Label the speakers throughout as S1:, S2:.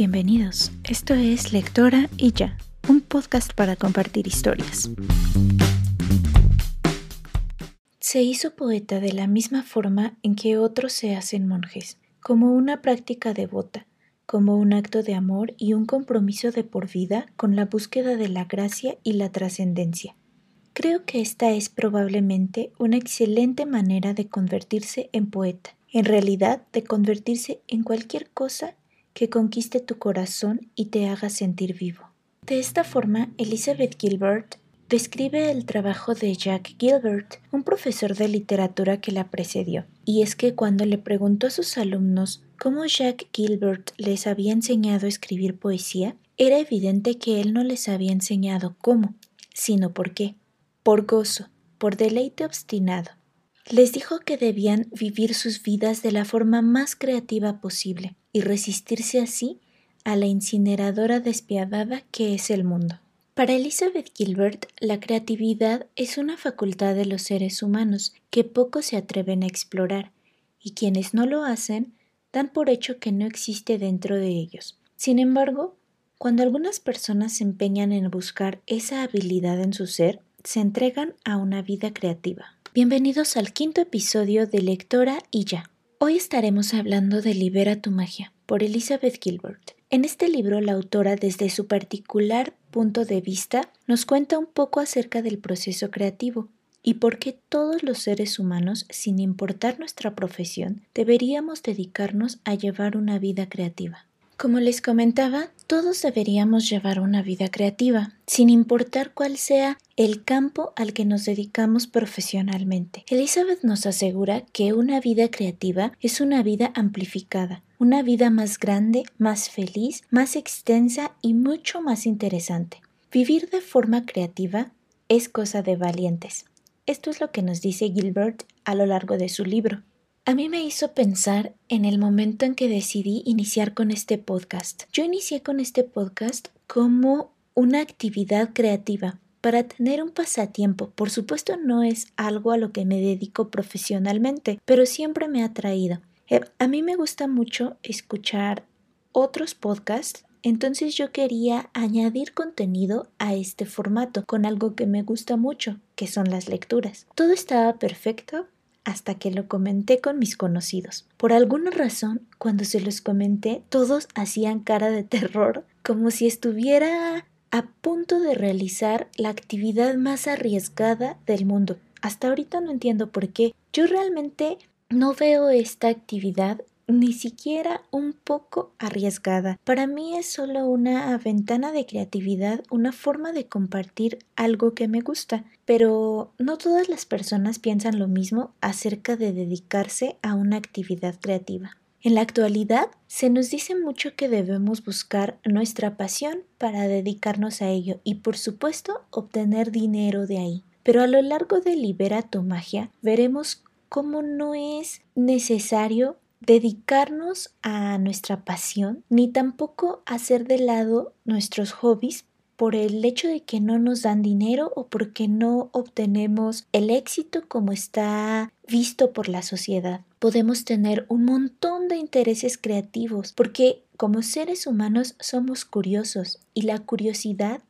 S1: Bienvenidos, esto es Lectora y ya, un podcast para compartir historias. Se hizo poeta de la misma forma en que otros se hacen monjes, como una práctica devota, como un acto de amor y un compromiso de por vida con la búsqueda de la gracia y la trascendencia. Creo que esta es probablemente una excelente manera de convertirse en poeta, en realidad de convertirse en cualquier cosa que conquiste tu corazón y te haga sentir vivo. De esta forma, Elizabeth Gilbert describe el trabajo de Jack Gilbert, un profesor de literatura que la precedió. Y es que cuando le preguntó a sus alumnos cómo Jack Gilbert les había enseñado a escribir poesía, era evidente que él no les había enseñado cómo, sino por qué. Por gozo, por deleite obstinado. Les dijo que debían vivir sus vidas de la forma más creativa posible, y resistirse así a la incineradora despiadada que es el mundo. Para Elizabeth Gilbert, la creatividad es una facultad de los seres humanos que pocos se atreven a explorar, y quienes no lo hacen dan por hecho que no existe dentro de ellos. Sin embargo, cuando algunas personas se empeñan en buscar esa habilidad en su ser, se entregan a una vida creativa. Bienvenidos al quinto episodio de Lectora y ya. Hoy estaremos hablando de Libera tu magia por Elizabeth Gilbert. En este libro la autora desde su particular punto de vista nos cuenta un poco acerca del proceso creativo y por qué todos los seres humanos, sin importar nuestra profesión, deberíamos dedicarnos a llevar una vida creativa. Como les comentaba, todos deberíamos llevar una vida creativa, sin importar cuál sea el campo al que nos dedicamos profesionalmente. Elizabeth nos asegura que una vida creativa es una vida amplificada, una vida más grande, más feliz, más extensa y mucho más interesante. Vivir de forma creativa es cosa de valientes. Esto es lo que nos dice Gilbert a lo largo de su libro. A mí me hizo pensar en el momento en que decidí iniciar con este podcast. Yo inicié con este podcast como una actividad creativa para tener un pasatiempo. Por supuesto no es algo a lo que me dedico profesionalmente, pero siempre me ha traído. Eh, a mí me gusta mucho escuchar otros podcasts entonces yo quería añadir contenido a este formato con algo que me gusta mucho, que son las lecturas. Todo estaba perfecto hasta que lo comenté con mis conocidos. Por alguna razón, cuando se los comenté, todos hacían cara de terror, como si estuviera a punto de realizar la actividad más arriesgada del mundo. Hasta ahorita no entiendo por qué. Yo realmente no veo esta actividad ni siquiera un poco arriesgada. Para mí es solo una ventana de creatividad, una forma de compartir algo que me gusta, pero no todas las personas piensan lo mismo acerca de dedicarse a una actividad creativa. En la actualidad se nos dice mucho que debemos buscar nuestra pasión para dedicarnos a ello y por supuesto obtener dinero de ahí. Pero a lo largo de Libera tu magia veremos cómo no es necesario dedicarnos a nuestra pasión, ni tampoco hacer de lado nuestros hobbies por el hecho de que no nos dan dinero o porque no obtenemos el éxito como está visto por la sociedad. Podemos tener un montón de intereses creativos porque como seres humanos somos curiosos y la curiosidad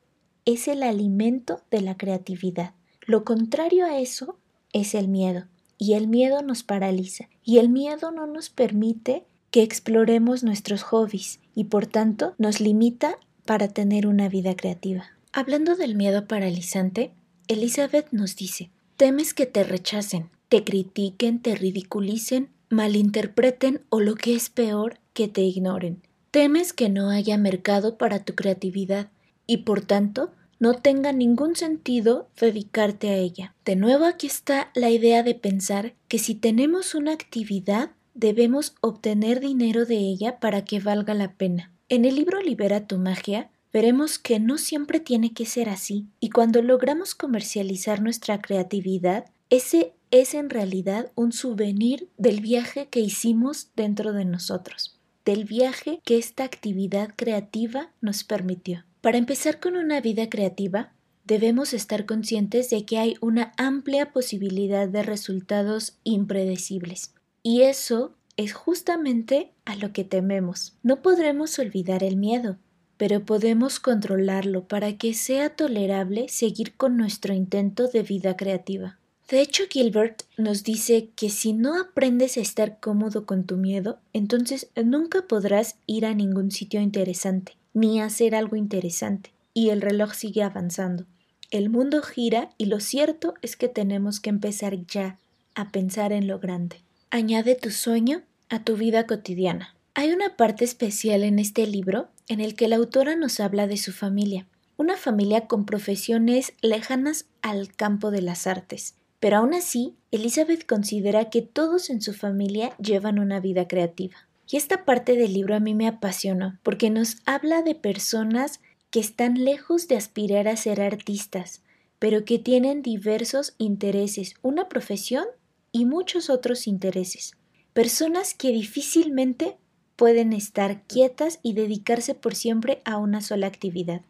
S1: es el alimento de la creatividad. Lo contrario a eso es el miedo y el miedo nos paraliza y el miedo no nos permite que exploremos nuestros hobbies y por tanto nos limita para tener una vida creativa. Hablando del miedo paralizante, Elizabeth nos dice, temes que te rechacen, te critiquen, te ridiculicen, malinterpreten o lo que es peor, que te ignoren. Temes que no haya mercado para tu creatividad y por tanto no tenga ningún sentido dedicarte a ella. De nuevo aquí está la idea de pensar que si tenemos una actividad debemos obtener dinero de ella para que valga la pena. En el libro Libera tu magia veremos que no siempre tiene que ser así y cuando logramos comercializar nuestra creatividad, ese es en realidad un souvenir del viaje que hicimos dentro de nosotros, del viaje que esta actividad creativa nos permitió. Para empezar con una vida creativa, debemos estar conscientes de que hay una amplia posibilidad de resultados impredecibles. Y eso es justamente a lo que tememos. No podremos olvidar el miedo, pero podemos controlarlo para que sea tolerable seguir con nuestro intento de vida creativa. De hecho, Gilbert nos dice que si no aprendes a estar cómodo con tu miedo, entonces nunca podrás ir a ningún sitio interesante, ni hacer algo interesante. Y el reloj sigue avanzando. El mundo gira y lo cierto es que tenemos que empezar ya a pensar en lo grande. Añade tu sueño a tu vida cotidiana. Hay una parte especial en este libro en el que la autora nos habla de su familia, una familia con profesiones lejanas al campo de las artes. Pero aún así, Elizabeth considera que todos en su familia llevan una vida creativa. Y esta parte del libro a mí me apasionó, porque nos habla de personas que están lejos de aspirar a ser artistas, pero que tienen diversos intereses, una profesión y muchos otros intereses personas que difícilmente pueden estar quietas y dedicarse por siempre a una sola actividad.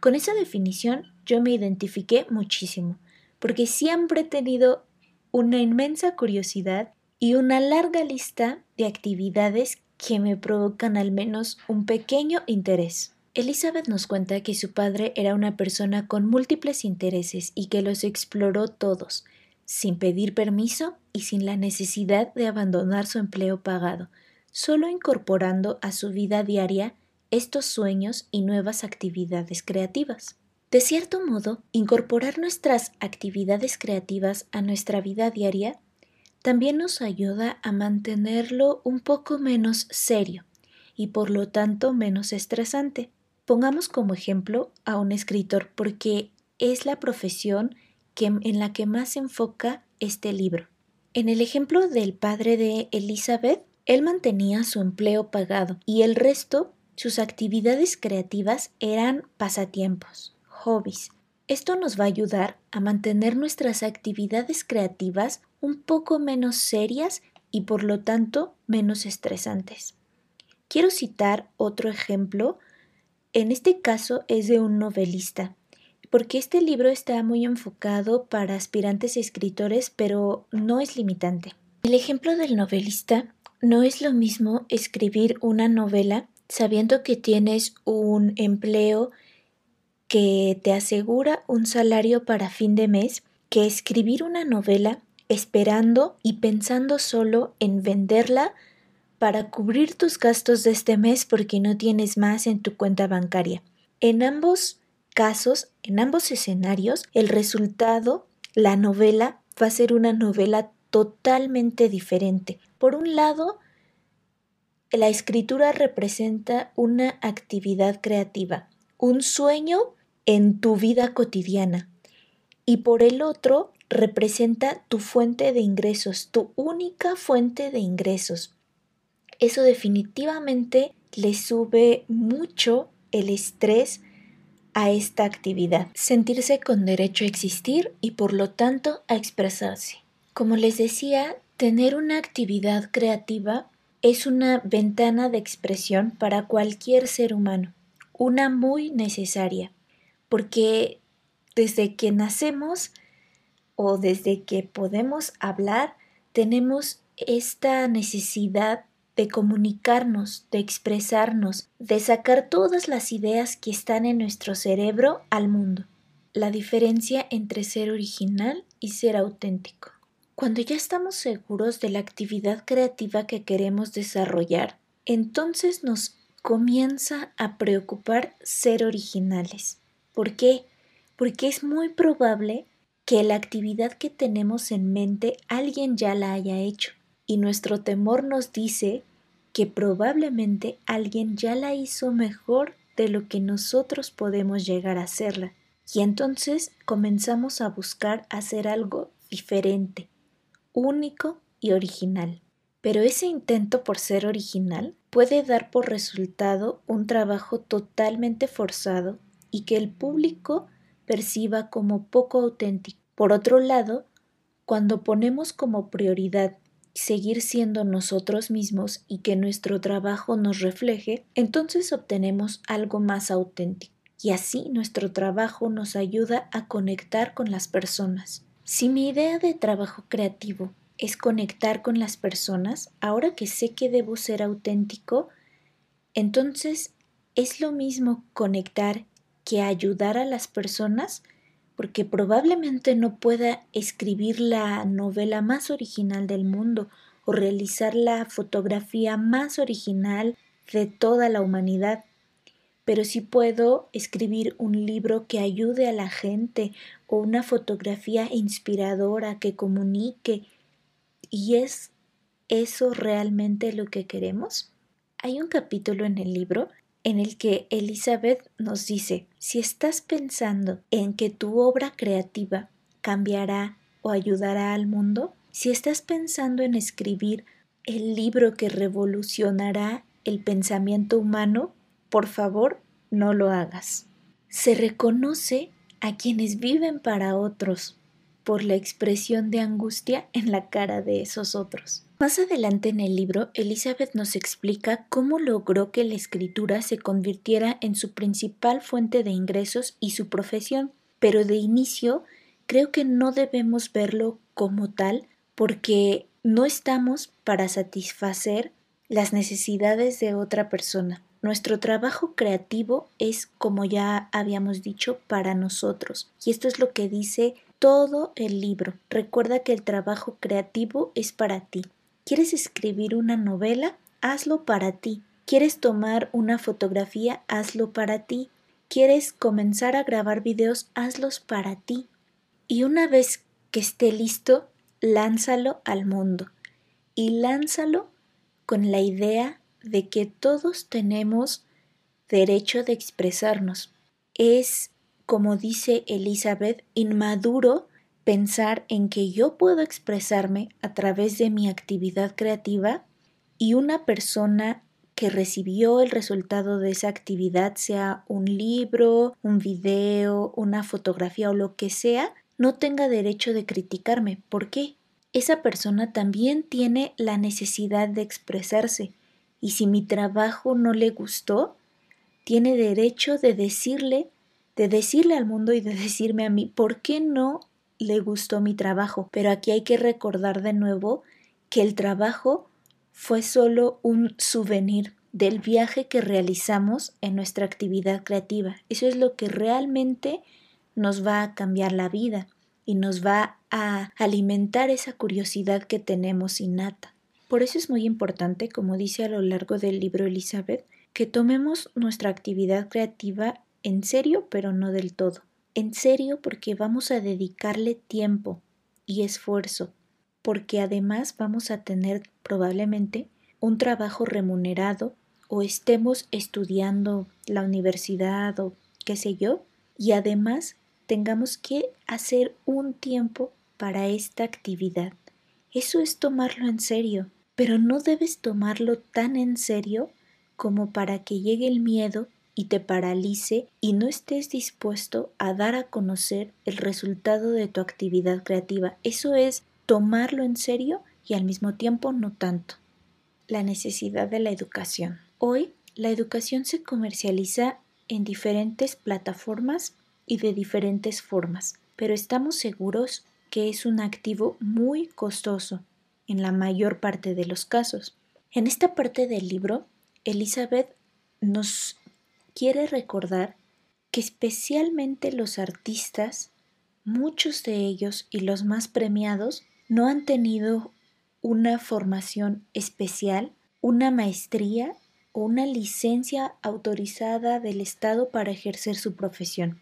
S1: Con esa definición yo me identifiqué muchísimo, porque siempre he tenido una inmensa curiosidad y una larga lista de actividades que me provocan al menos un pequeño interés. Elizabeth nos cuenta que su padre era una persona con múltiples intereses y que los exploró todos, sin pedir permiso y sin la necesidad de abandonar su empleo pagado, solo incorporando a su vida diaria estos sueños y nuevas actividades creativas. De cierto modo, incorporar nuestras actividades creativas a nuestra vida diaria también nos ayuda a mantenerlo un poco menos serio y por lo tanto menos estresante. Pongamos como ejemplo a un escritor porque es la profesión en la que más se enfoca este libro. En el ejemplo del padre de Elizabeth, él mantenía su empleo pagado y el resto, sus actividades creativas eran pasatiempos, hobbies. Esto nos va a ayudar a mantener nuestras actividades creativas un poco menos serias y por lo tanto menos estresantes. Quiero citar otro ejemplo. En este caso es de un novelista porque este libro está muy enfocado para aspirantes escritores, pero no es limitante. El ejemplo del novelista no es lo mismo escribir una novela sabiendo que tienes un empleo que te asegura un salario para fin de mes que escribir una novela esperando y pensando solo en venderla para cubrir tus gastos de este mes porque no tienes más en tu cuenta bancaria. En ambos casos, en ambos escenarios, el resultado, la novela, va a ser una novela totalmente diferente. Por un lado, la escritura representa una actividad creativa, un sueño en tu vida cotidiana. Y por el otro, representa tu fuente de ingresos, tu única fuente de ingresos. Eso definitivamente le sube mucho el estrés a esta actividad, sentirse con derecho a existir y por lo tanto a expresarse. Como les decía, tener una actividad creativa es una ventana de expresión para cualquier ser humano, una muy necesaria, porque desde que nacemos o desde que podemos hablar, tenemos esta necesidad de comunicarnos, de expresarnos, de sacar todas las ideas que están en nuestro cerebro al mundo. La diferencia entre ser original y ser auténtico. Cuando ya estamos seguros de la actividad creativa que queremos desarrollar, entonces nos comienza a preocupar ser originales. ¿Por qué? Porque es muy probable que la actividad que tenemos en mente alguien ya la haya hecho y nuestro temor nos dice que probablemente alguien ya la hizo mejor de lo que nosotros podemos llegar a hacerla. Y entonces comenzamos a buscar hacer algo diferente, único y original. Pero ese intento por ser original puede dar por resultado un trabajo totalmente forzado y que el público perciba como poco auténtico. Por otro lado, cuando ponemos como prioridad seguir siendo nosotros mismos y que nuestro trabajo nos refleje, entonces obtenemos algo más auténtico. Y así nuestro trabajo nos ayuda a conectar con las personas. Si mi idea de trabajo creativo es conectar con las personas, ahora que sé que debo ser auténtico, entonces es lo mismo conectar que ayudar a las personas, porque probablemente no pueda escribir la novela más original del mundo o realizar la fotografía más original de toda la humanidad, pero sí puedo escribir un libro que ayude a la gente o una fotografía inspiradora que comunique. ¿Y es eso realmente lo que queremos? Hay un capítulo en el libro en el que Elizabeth nos dice, si estás pensando en que tu obra creativa cambiará o ayudará al mundo, si estás pensando en escribir el libro que revolucionará el pensamiento humano, por favor, no lo hagas. Se reconoce a quienes viven para otros por la expresión de angustia en la cara de esos otros. Más adelante en el libro, Elizabeth nos explica cómo logró que la escritura se convirtiera en su principal fuente de ingresos y su profesión, pero de inicio creo que no debemos verlo como tal porque no estamos para satisfacer las necesidades de otra persona. Nuestro trabajo creativo es, como ya habíamos dicho, para nosotros. Y esto es lo que dice todo el libro. Recuerda que el trabajo creativo es para ti. ¿Quieres escribir una novela? Hazlo para ti. ¿Quieres tomar una fotografía? Hazlo para ti. ¿Quieres comenzar a grabar videos? Hazlos para ti. Y una vez que esté listo, lánzalo al mundo. Y lánzalo con la idea de que todos tenemos derecho de expresarnos. Es, como dice Elizabeth, inmaduro pensar en que yo puedo expresarme a través de mi actividad creativa y una persona que recibió el resultado de esa actividad, sea un libro, un video, una fotografía o lo que sea, no tenga derecho de criticarme. ¿Por qué? Esa persona también tiene la necesidad de expresarse y si mi trabajo no le gustó, tiene derecho de decirle, de decirle al mundo y de decirme a mí por qué no le gustó mi trabajo. Pero aquí hay que recordar de nuevo que el trabajo fue solo un souvenir del viaje que realizamos en nuestra actividad creativa. Eso es lo que realmente nos va a cambiar la vida y nos va a alimentar esa curiosidad que tenemos innata. Por eso es muy importante, como dice a lo largo del libro Elizabeth, que tomemos nuestra actividad creativa en serio, pero no del todo. En serio porque vamos a dedicarle tiempo y esfuerzo, porque además vamos a tener probablemente un trabajo remunerado o estemos estudiando la universidad o qué sé yo, y además tengamos que hacer un tiempo para esta actividad. Eso es tomarlo en serio pero no debes tomarlo tan en serio como para que llegue el miedo y te paralice y no estés dispuesto a dar a conocer el resultado de tu actividad creativa. Eso es tomarlo en serio y al mismo tiempo no tanto. La necesidad de la educación. Hoy la educación se comercializa en diferentes plataformas y de diferentes formas, pero estamos seguros que es un activo muy costoso en la mayor parte de los casos. En esta parte del libro, Elizabeth nos quiere recordar que especialmente los artistas, muchos de ellos y los más premiados, no han tenido una formación especial, una maestría o una licencia autorizada del Estado para ejercer su profesión.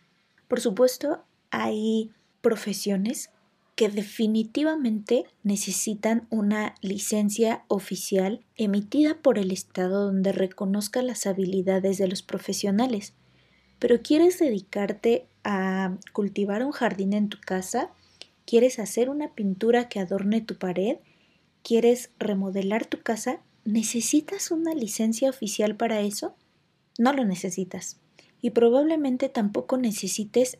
S1: Por supuesto, hay profesiones que definitivamente necesitan una licencia oficial emitida por el Estado donde reconozca las habilidades de los profesionales. Pero quieres dedicarte a cultivar un jardín en tu casa, quieres hacer una pintura que adorne tu pared, quieres remodelar tu casa, ¿necesitas una licencia oficial para eso? No lo necesitas. Y probablemente tampoco necesites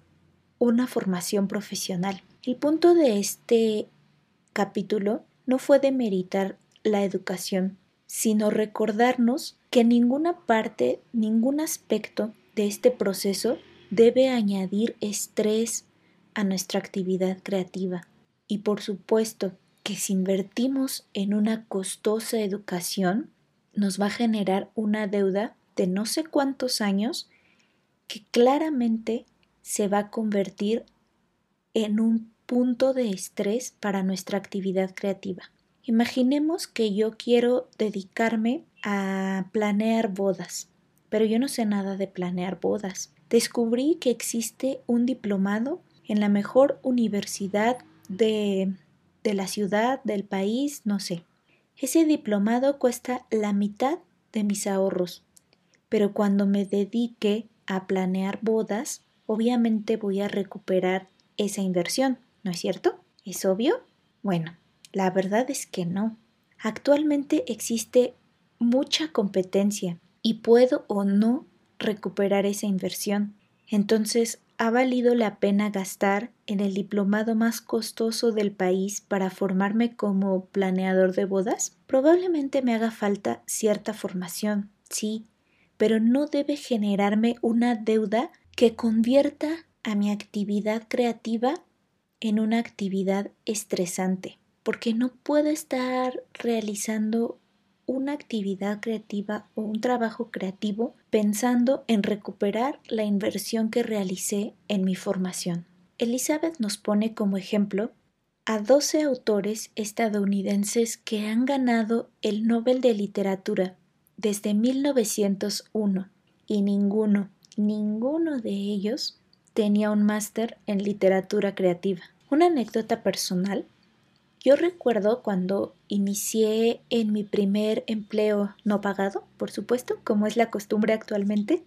S1: una formación profesional. El punto de este capítulo no fue demeritar la educación, sino recordarnos que ninguna parte, ningún aspecto de este proceso debe añadir estrés a nuestra actividad creativa. Y por supuesto, que si invertimos en una costosa educación, nos va a generar una deuda de no sé cuántos años que claramente se va a convertir en un punto de estrés para nuestra actividad creativa. Imaginemos que yo quiero dedicarme a planear bodas, pero yo no sé nada de planear bodas. Descubrí que existe un diplomado en la mejor universidad de, de la ciudad, del país, no sé. Ese diplomado cuesta la mitad de mis ahorros, pero cuando me dedique a planear bodas, obviamente voy a recuperar esa inversión, ¿no es cierto? ¿Es obvio? Bueno, la verdad es que no. Actualmente existe mucha competencia y puedo o no recuperar esa inversión. Entonces, ¿ha valido la pena gastar en el diplomado más costoso del país para formarme como planeador de bodas? Probablemente me haga falta cierta formación, sí, pero no debe generarme una deuda que convierta a mi actividad creativa en una actividad estresante, porque no puedo estar realizando una actividad creativa o un trabajo creativo pensando en recuperar la inversión que realicé en mi formación. Elizabeth nos pone como ejemplo a 12 autores estadounidenses que han ganado el Nobel de Literatura desde 1901 y ninguno, ninguno de ellos tenía un máster en literatura creativa. Una anécdota personal. Yo recuerdo cuando inicié en mi primer empleo no pagado, por supuesto, como es la costumbre actualmente,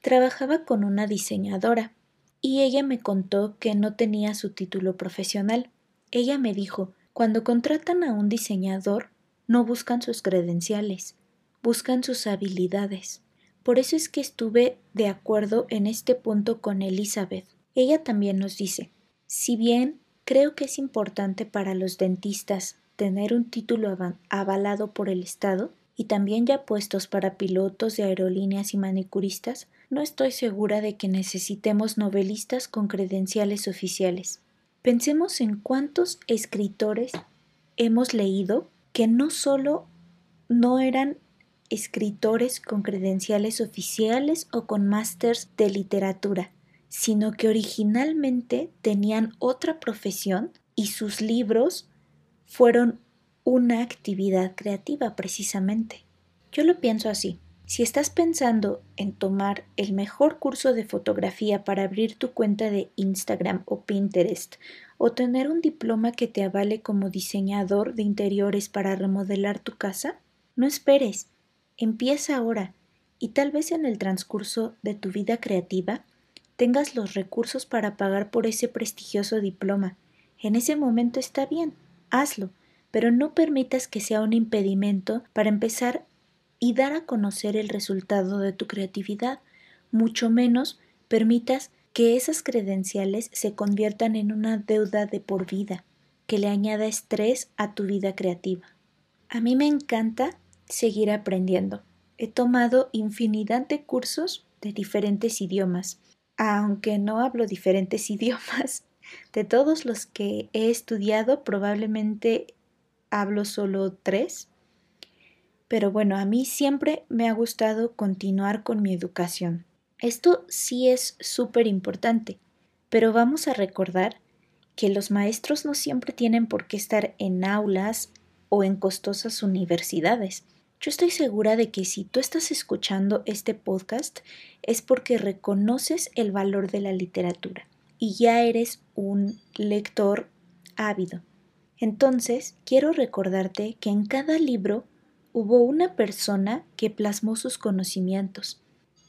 S1: trabajaba con una diseñadora y ella me contó que no tenía su título profesional. Ella me dijo, cuando contratan a un diseñador, no buscan sus credenciales, buscan sus habilidades. Por eso es que estuve de acuerdo en este punto con Elizabeth. Ella también nos dice, si bien creo que es importante para los dentistas tener un título avalado por el Estado y también ya puestos para pilotos de aerolíneas y manicuristas, no estoy segura de que necesitemos novelistas con credenciales oficiales. Pensemos en cuántos escritores hemos leído que no solo no eran escritores con credenciales oficiales o con másters de literatura, sino que originalmente tenían otra profesión y sus libros fueron una actividad creativa precisamente. Yo lo pienso así. Si estás pensando en tomar el mejor curso de fotografía para abrir tu cuenta de Instagram o Pinterest, o tener un diploma que te avale como diseñador de interiores para remodelar tu casa, no esperes, empieza ahora y tal vez en el transcurso de tu vida creativa tengas los recursos para pagar por ese prestigioso diploma. En ese momento está bien, hazlo, pero no permitas que sea un impedimento para empezar y dar a conocer el resultado de tu creatividad, mucho menos permitas que esas credenciales se conviertan en una deuda de por vida, que le añada estrés a tu vida creativa. A mí me encanta seguir aprendiendo. He tomado infinidad de cursos de diferentes idiomas aunque no hablo diferentes idiomas, de todos los que he estudiado probablemente hablo solo tres. Pero bueno, a mí siempre me ha gustado continuar con mi educación. Esto sí es súper importante, pero vamos a recordar que los maestros no siempre tienen por qué estar en aulas o en costosas universidades. Yo estoy segura de que si tú estás escuchando este podcast es porque reconoces el valor de la literatura y ya eres un lector ávido. Entonces, quiero recordarte que en cada libro hubo una persona que plasmó sus conocimientos,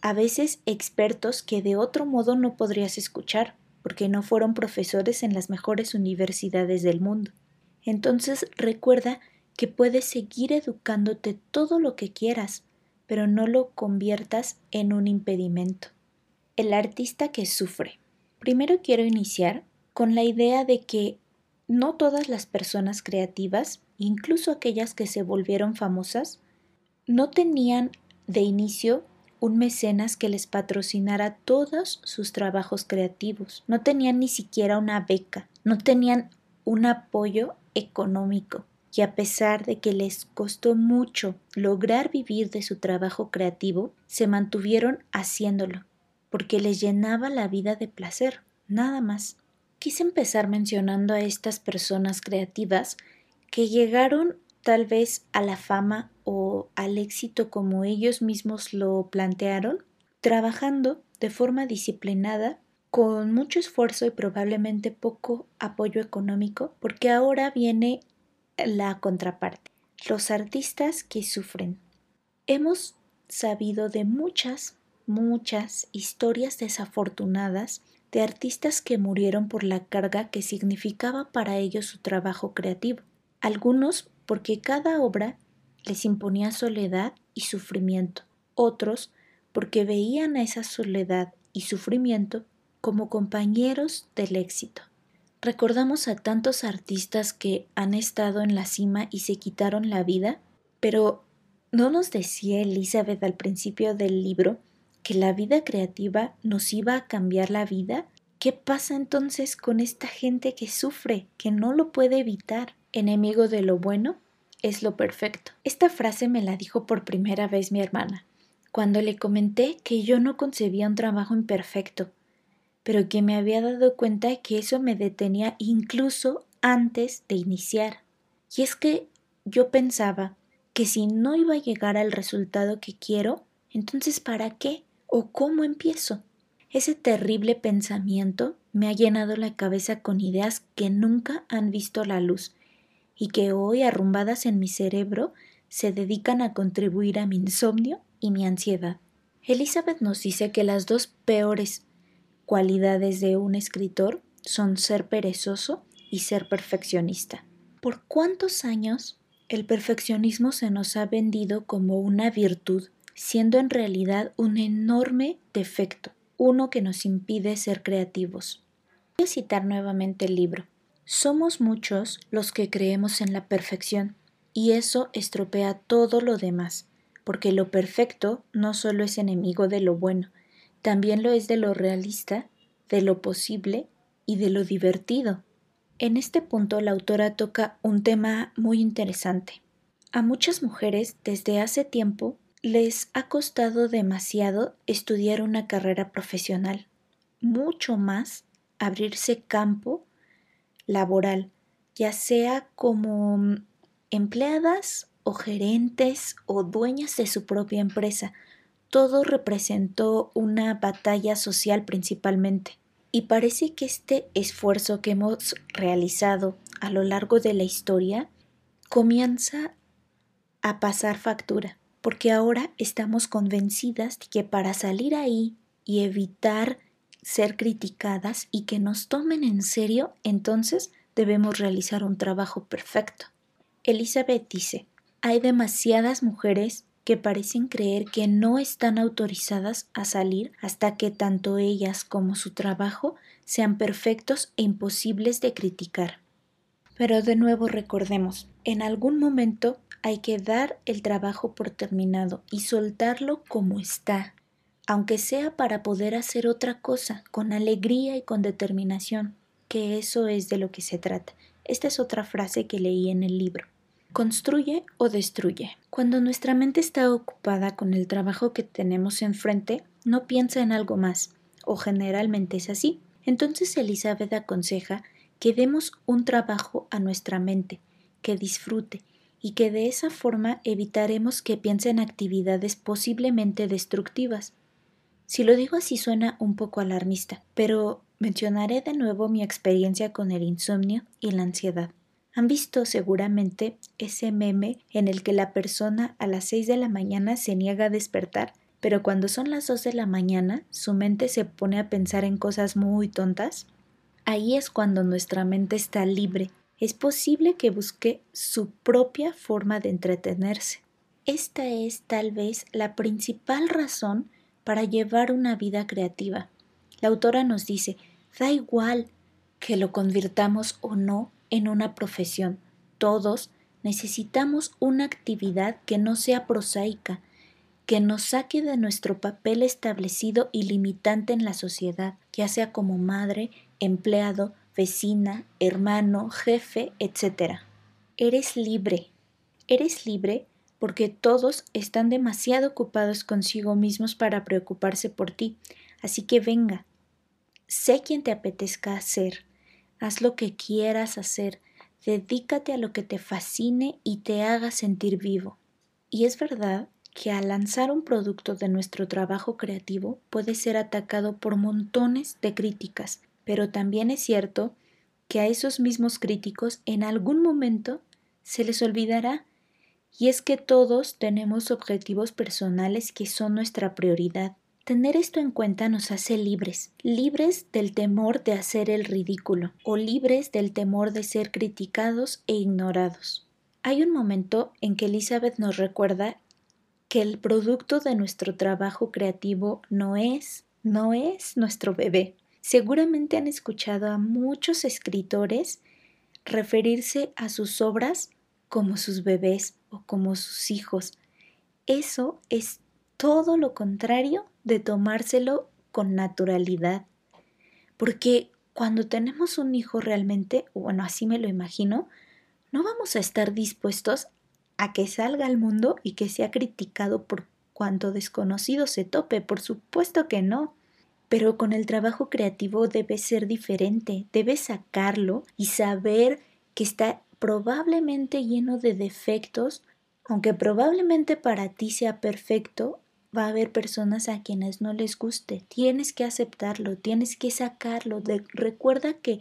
S1: a veces expertos que de otro modo no podrías escuchar, porque no fueron profesores en las mejores universidades del mundo. Entonces recuerda que puedes seguir educándote todo lo que quieras, pero no lo conviertas en un impedimento. El artista que sufre. Primero quiero iniciar con la idea de que no todas las personas creativas, incluso aquellas que se volvieron famosas, no tenían de inicio un mecenas que les patrocinara todos sus trabajos creativos, no tenían ni siquiera una beca, no tenían un apoyo económico y a pesar de que les costó mucho lograr vivir de su trabajo creativo, se mantuvieron haciéndolo, porque les llenaba la vida de placer, nada más. Quise empezar mencionando a estas personas creativas que llegaron tal vez a la fama o al éxito como ellos mismos lo plantearon, trabajando de forma disciplinada, con mucho esfuerzo y probablemente poco apoyo económico, porque ahora viene la contraparte, los artistas que sufren. Hemos sabido de muchas, muchas historias desafortunadas de artistas que murieron por la carga que significaba para ellos su trabajo creativo, algunos porque cada obra les imponía soledad y sufrimiento, otros porque veían a esa soledad y sufrimiento como compañeros del éxito. Recordamos a tantos artistas que han estado en la cima y se quitaron la vida, pero ¿no nos decía Elizabeth al principio del libro que la vida creativa nos iba a cambiar la vida? ¿Qué pasa entonces con esta gente que sufre, que no lo puede evitar? Enemigo de lo bueno es lo perfecto. Esta frase me la dijo por primera vez mi hermana, cuando le comenté que yo no concebía un trabajo imperfecto, pero que me había dado cuenta que eso me detenía incluso antes de iniciar. Y es que yo pensaba que si no iba a llegar al resultado que quiero, entonces ¿para qué? ¿O cómo empiezo? Ese terrible pensamiento me ha llenado la cabeza con ideas que nunca han visto la luz y que hoy, arrumbadas en mi cerebro, se dedican a contribuir a mi insomnio y mi ansiedad. Elizabeth nos dice que las dos peores cualidades de un escritor son ser perezoso y ser perfeccionista. ¿Por cuántos años el perfeccionismo se nos ha vendido como una virtud, siendo en realidad un enorme defecto, uno que nos impide ser creativos? Voy a citar nuevamente el libro. Somos muchos los que creemos en la perfección, y eso estropea todo lo demás, porque lo perfecto no solo es enemigo de lo bueno, también lo es de lo realista, de lo posible y de lo divertido. En este punto la autora toca un tema muy interesante. A muchas mujeres desde hace tiempo les ha costado demasiado estudiar una carrera profesional, mucho más abrirse campo laboral, ya sea como empleadas o gerentes o dueñas de su propia empresa, todo representó una batalla social principalmente. Y parece que este esfuerzo que hemos realizado a lo largo de la historia comienza a pasar factura, porque ahora estamos convencidas de que para salir ahí y evitar ser criticadas y que nos tomen en serio, entonces debemos realizar un trabajo perfecto. Elizabeth dice, hay demasiadas mujeres que parecen creer que no están autorizadas a salir hasta que tanto ellas como su trabajo sean perfectos e imposibles de criticar. Pero de nuevo recordemos, en algún momento hay que dar el trabajo por terminado y soltarlo como está, aunque sea para poder hacer otra cosa, con alegría y con determinación, que eso es de lo que se trata. Esta es otra frase que leí en el libro construye o destruye. Cuando nuestra mente está ocupada con el trabajo que tenemos enfrente, no piensa en algo más, o generalmente es así. Entonces Elizabeth aconseja que demos un trabajo a nuestra mente, que disfrute, y que de esa forma evitaremos que piense en actividades posiblemente destructivas. Si lo digo así suena un poco alarmista, pero mencionaré de nuevo mi experiencia con el insomnio y la ansiedad. Han visto seguramente ese meme en el que la persona a las 6 de la mañana se niega a despertar, pero cuando son las 2 de la mañana su mente se pone a pensar en cosas muy tontas. Ahí es cuando nuestra mente está libre. Es posible que busque su propia forma de entretenerse. Esta es tal vez la principal razón para llevar una vida creativa. La autora nos dice, da igual que lo convirtamos o no en una profesión. Todos necesitamos una actividad que no sea prosaica, que nos saque de nuestro papel establecido y limitante en la sociedad, ya sea como madre, empleado, vecina, hermano, jefe, etc. Eres libre. Eres libre porque todos están demasiado ocupados consigo mismos para preocuparse por ti. Así que venga, sé quien te apetezca hacer, haz lo que quieras hacer, dedícate a lo que te fascine y te haga sentir vivo. Y es verdad que al lanzar un producto de nuestro trabajo creativo puede ser atacado por montones de críticas, pero también es cierto que a esos mismos críticos en algún momento se les olvidará y es que todos tenemos objetivos personales que son nuestra prioridad. Tener esto en cuenta nos hace libres, libres del temor de hacer el ridículo o libres del temor de ser criticados e ignorados. Hay un momento en que Elizabeth nos recuerda que el producto de nuestro trabajo creativo no es, no es nuestro bebé. Seguramente han escuchado a muchos escritores referirse a sus obras como sus bebés o como sus hijos. Eso es todo lo contrario de tomárselo con naturalidad. Porque cuando tenemos un hijo realmente, bueno, así me lo imagino, no vamos a estar dispuestos a que salga al mundo y que sea criticado por cuanto desconocido se tope, por supuesto que no. Pero con el trabajo creativo debe ser diferente, debes sacarlo y saber que está probablemente lleno de defectos, aunque probablemente para ti sea perfecto, va a haber personas a quienes no les guste. Tienes que aceptarlo, tienes que sacarlo. recuerda que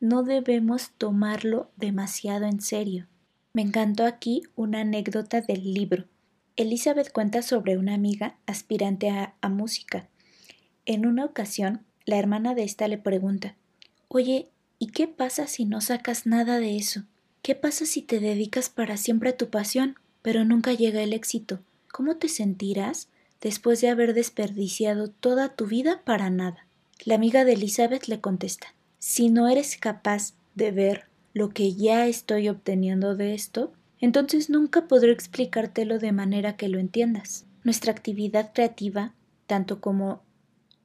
S1: no debemos tomarlo demasiado en serio. Me encantó aquí una anécdota del libro. Elizabeth cuenta sobre una amiga aspirante a, a música. En una ocasión, la hermana de esta le pregunta Oye, ¿y qué pasa si no sacas nada de eso? ¿Qué pasa si te dedicas para siempre a tu pasión, pero nunca llega el éxito? ¿Cómo te sentirás después de haber desperdiciado toda tu vida para nada? La amiga de Elizabeth le contesta Si no eres capaz de ver lo que ya estoy obteniendo de esto, entonces nunca podré explicártelo de manera que lo entiendas. Nuestra actividad creativa, tanto como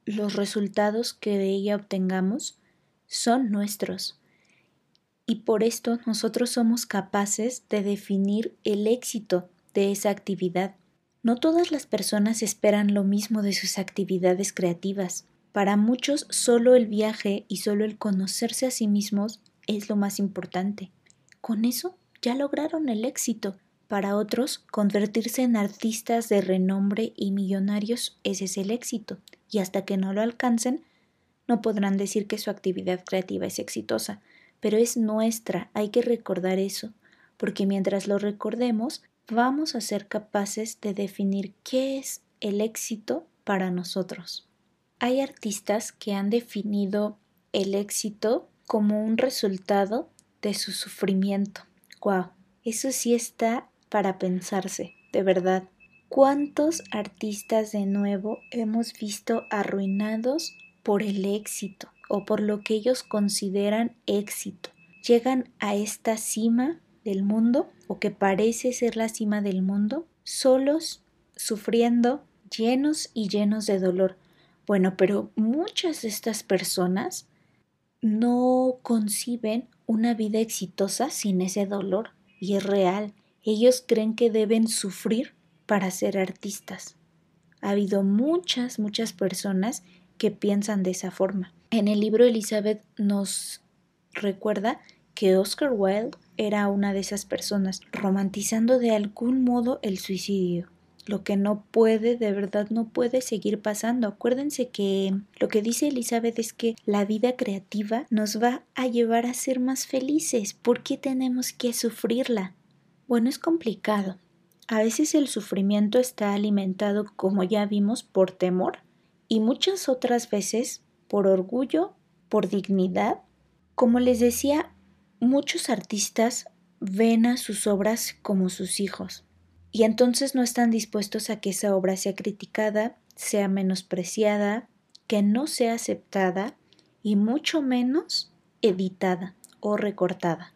S1: los resultados que de ella obtengamos, son nuestros y por esto nosotros somos capaces de definir el éxito de esa actividad. No todas las personas esperan lo mismo de sus actividades creativas. Para muchos solo el viaje y solo el conocerse a sí mismos es lo más importante. Con eso ya lograron el éxito. Para otros, convertirse en artistas de renombre y millonarios ese es el éxito, y hasta que no lo alcancen, no podrán decir que su actividad creativa es exitosa, pero es nuestra, hay que recordar eso, porque mientras lo recordemos, vamos a ser capaces de definir qué es el éxito para nosotros. Hay artistas que han definido el éxito como un resultado de su sufrimiento. ¡Wow! Eso sí está para pensarse, de verdad. ¿Cuántos artistas de nuevo hemos visto arruinados por el éxito? o por lo que ellos consideran éxito. Llegan a esta cima del mundo, o que parece ser la cima del mundo, solos, sufriendo, llenos y llenos de dolor. Bueno, pero muchas de estas personas no conciben una vida exitosa sin ese dolor, y es real. Ellos creen que deben sufrir para ser artistas. Ha habido muchas, muchas personas que piensan de esa forma. En el libro Elizabeth nos recuerda que Oscar Wilde era una de esas personas, romantizando de algún modo el suicidio, lo que no puede, de verdad no puede seguir pasando. Acuérdense que lo que dice Elizabeth es que la vida creativa nos va a llevar a ser más felices. ¿Por qué tenemos que sufrirla? Bueno, es complicado. A veces el sufrimiento está alimentado, como ya vimos, por temor y muchas otras veces por orgullo, por dignidad. Como les decía, muchos artistas ven a sus obras como sus hijos y entonces no están dispuestos a que esa obra sea criticada, sea menospreciada, que no sea aceptada y mucho menos editada o recortada.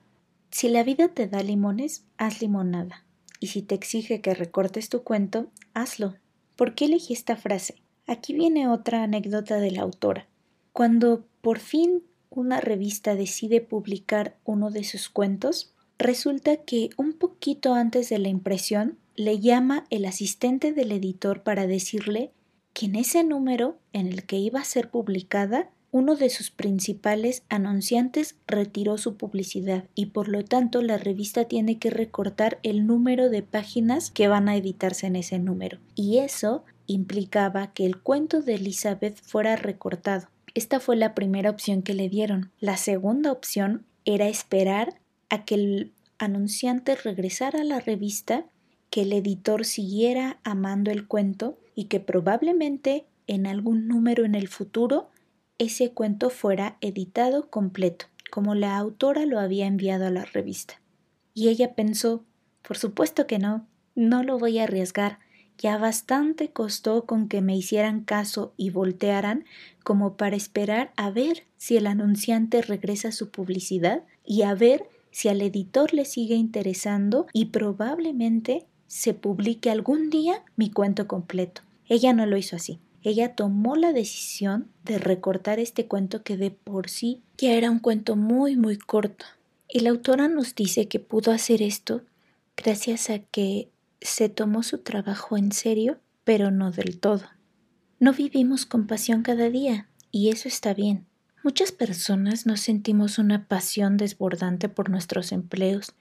S1: Si la vida te da limones, haz limonada. Y si te exige que recortes tu cuento, hazlo. ¿Por qué elegí esta frase? Aquí viene otra anécdota de la autora. Cuando por fin una revista decide publicar uno de sus cuentos, resulta que un poquito antes de la impresión le llama el asistente del editor para decirle que en ese número en el que iba a ser publicada uno de sus principales anunciantes retiró su publicidad y por lo tanto la revista tiene que recortar el número de páginas que van a editarse en ese número. Y eso implicaba que el cuento de Elizabeth fuera recortado. Esta fue la primera opción que le dieron. La segunda opción era esperar a que el anunciante regresara a la revista, que el editor siguiera amando el cuento y que probablemente en algún número en el futuro ese cuento fuera editado completo, como la autora lo había enviado a la revista. Y ella pensó, por supuesto que no, no lo voy a arriesgar, ya bastante costó con que me hicieran caso y voltearan como para esperar a ver si el anunciante regresa su publicidad y a ver si al editor le sigue interesando y probablemente se publique algún día mi cuento completo. Ella no lo hizo así ella tomó la decisión de recortar este cuento que de por sí ya era un cuento muy muy corto. Y la autora nos dice que pudo hacer esto gracias a que se tomó su trabajo en serio, pero no del todo. No vivimos con pasión cada día, y eso está bien. Muchas personas no sentimos una pasión desbordante por nuestros empleos,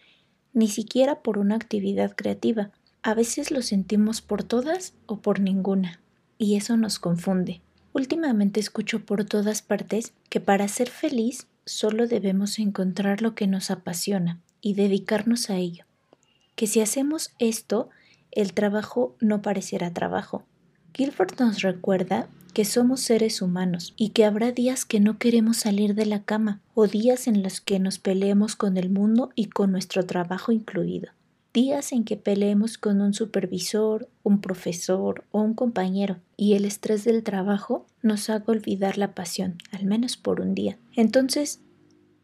S1: ni siquiera por una actividad creativa. A veces lo sentimos por todas o por ninguna y eso nos confunde. Últimamente escucho por todas partes que para ser feliz solo debemos encontrar lo que nos apasiona y dedicarnos a ello. Que si hacemos esto, el trabajo no parecerá trabajo. Gilbert nos recuerda que somos seres humanos y que habrá días que no queremos salir de la cama o días en los que nos peleemos con el mundo y con nuestro trabajo incluido días en que peleemos con un supervisor, un profesor o un compañero y el estrés del trabajo nos haga olvidar la pasión, al menos por un día. Entonces,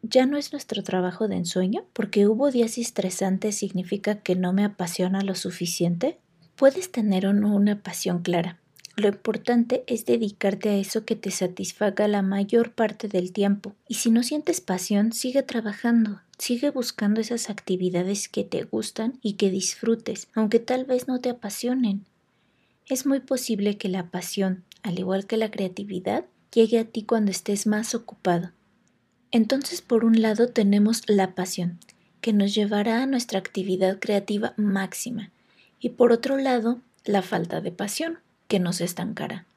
S1: ¿ya no es nuestro trabajo de ensueño? Porque hubo días estresantes significa que no me apasiona lo suficiente. Puedes tener una pasión clara, lo importante es dedicarte a eso que te satisfaga la mayor parte del tiempo. Y si no sientes pasión, sigue trabajando, sigue buscando esas actividades que te gustan y que disfrutes, aunque tal vez no te apasionen. Es muy posible que la pasión, al igual que la creatividad, llegue a ti cuando estés más ocupado. Entonces, por un lado tenemos la pasión, que nos llevará a nuestra actividad creativa máxima, y por otro lado, la falta de pasión, que nos estancará.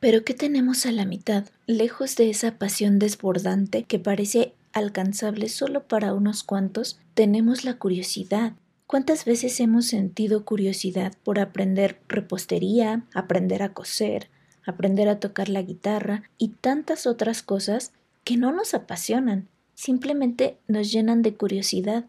S1: Pero ¿qué tenemos a la mitad, lejos de esa pasión desbordante que parece alcanzable solo para unos cuantos? Tenemos la curiosidad. ¿Cuántas veces hemos sentido curiosidad por aprender repostería, aprender a coser, aprender a tocar la guitarra y tantas otras cosas que no nos apasionan, simplemente nos llenan de curiosidad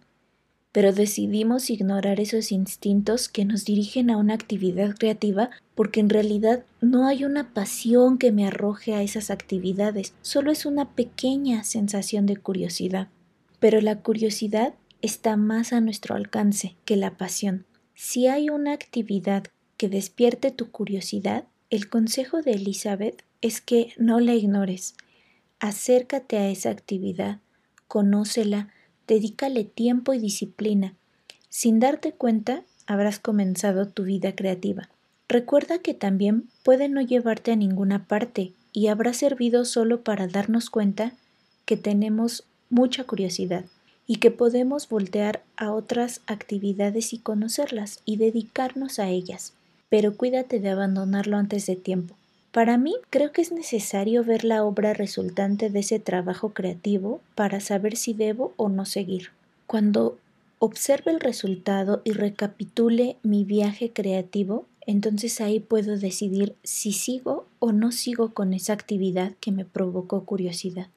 S1: pero decidimos ignorar esos instintos que nos dirigen a una actividad creativa porque en realidad no hay una pasión que me arroje a esas actividades, solo es una pequeña sensación de curiosidad. Pero la curiosidad está más a nuestro alcance que la pasión. Si hay una actividad que despierte tu curiosidad, el consejo de Elizabeth es que no la ignores. Acércate a esa actividad, conócela, Dedícale tiempo y disciplina. Sin darte cuenta, habrás comenzado tu vida creativa. Recuerda que también puede no llevarte a ninguna parte y habrá servido solo para darnos cuenta que tenemos mucha curiosidad y que podemos voltear a otras actividades y conocerlas y dedicarnos a ellas. Pero cuídate de abandonarlo antes de tiempo. Para mí creo que es necesario ver la obra resultante de ese trabajo creativo para saber si debo o no seguir. Cuando observe el resultado y recapitule mi viaje creativo, entonces ahí puedo decidir si sigo o no sigo con esa actividad que me provocó curiosidad.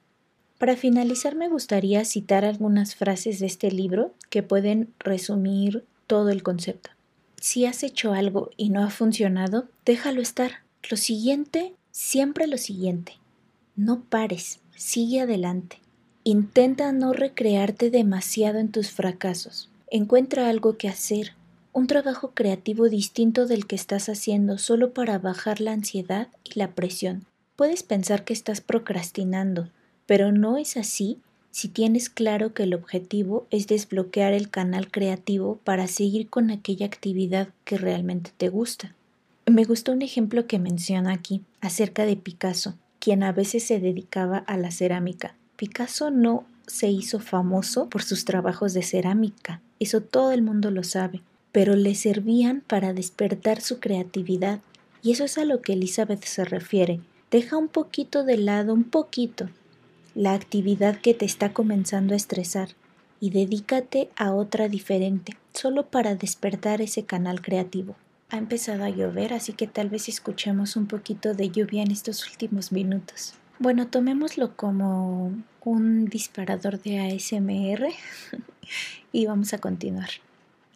S1: Para finalizar me gustaría citar algunas frases de este libro que pueden resumir todo el concepto. Si has hecho algo y no ha funcionado, déjalo estar. Lo siguiente, siempre lo siguiente. No pares, sigue adelante. Intenta no recrearte demasiado en tus fracasos. Encuentra algo que hacer, un trabajo creativo distinto del que estás haciendo solo para bajar la ansiedad y la presión. Puedes pensar que estás procrastinando, pero no es así si tienes claro que el objetivo es desbloquear el canal creativo para seguir con aquella actividad que realmente te gusta. Me gustó un ejemplo que menciona aquí acerca de Picasso, quien a veces se dedicaba a la cerámica. Picasso no se hizo famoso por sus trabajos de cerámica, eso todo el mundo lo sabe, pero le servían para despertar su creatividad, y eso es a lo que Elizabeth se refiere. Deja un poquito de lado, un poquito, la actividad que te está comenzando a estresar y dedícate a otra diferente, solo para despertar ese canal creativo. Ha empezado a llover, así que tal vez escuchemos un poquito de lluvia en estos últimos minutos. Bueno, tomémoslo como un disparador de ASMR y vamos a continuar.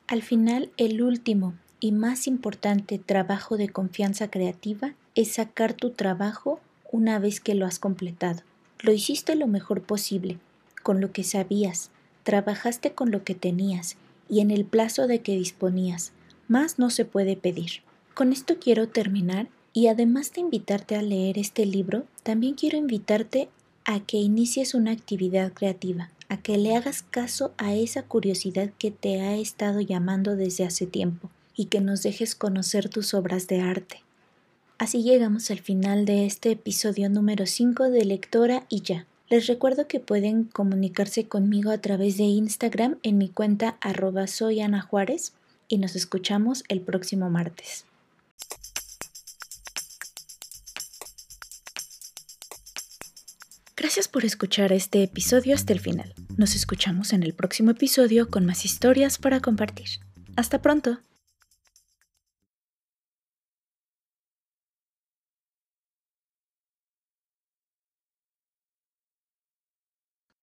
S1: Al final, el último y más importante trabajo de confianza creativa es sacar tu trabajo una vez que lo has completado. Lo hiciste lo mejor posible, con lo que sabías, trabajaste con lo que tenías y en el plazo de que disponías. Más no se puede pedir. Con esto quiero terminar y además de invitarte a leer este libro, también quiero invitarte a que inicies una actividad creativa, a que le hagas caso a esa curiosidad que te ha estado llamando desde hace tiempo y que nos dejes conocer tus obras de arte. Así llegamos al final de este episodio número 5 de Lectora y ya. Les recuerdo que pueden comunicarse conmigo a través de Instagram en mi cuenta arroba y nos escuchamos el próximo martes. Gracias por escuchar este episodio hasta el final. Nos escuchamos en el próximo episodio con más historias para compartir. Hasta pronto.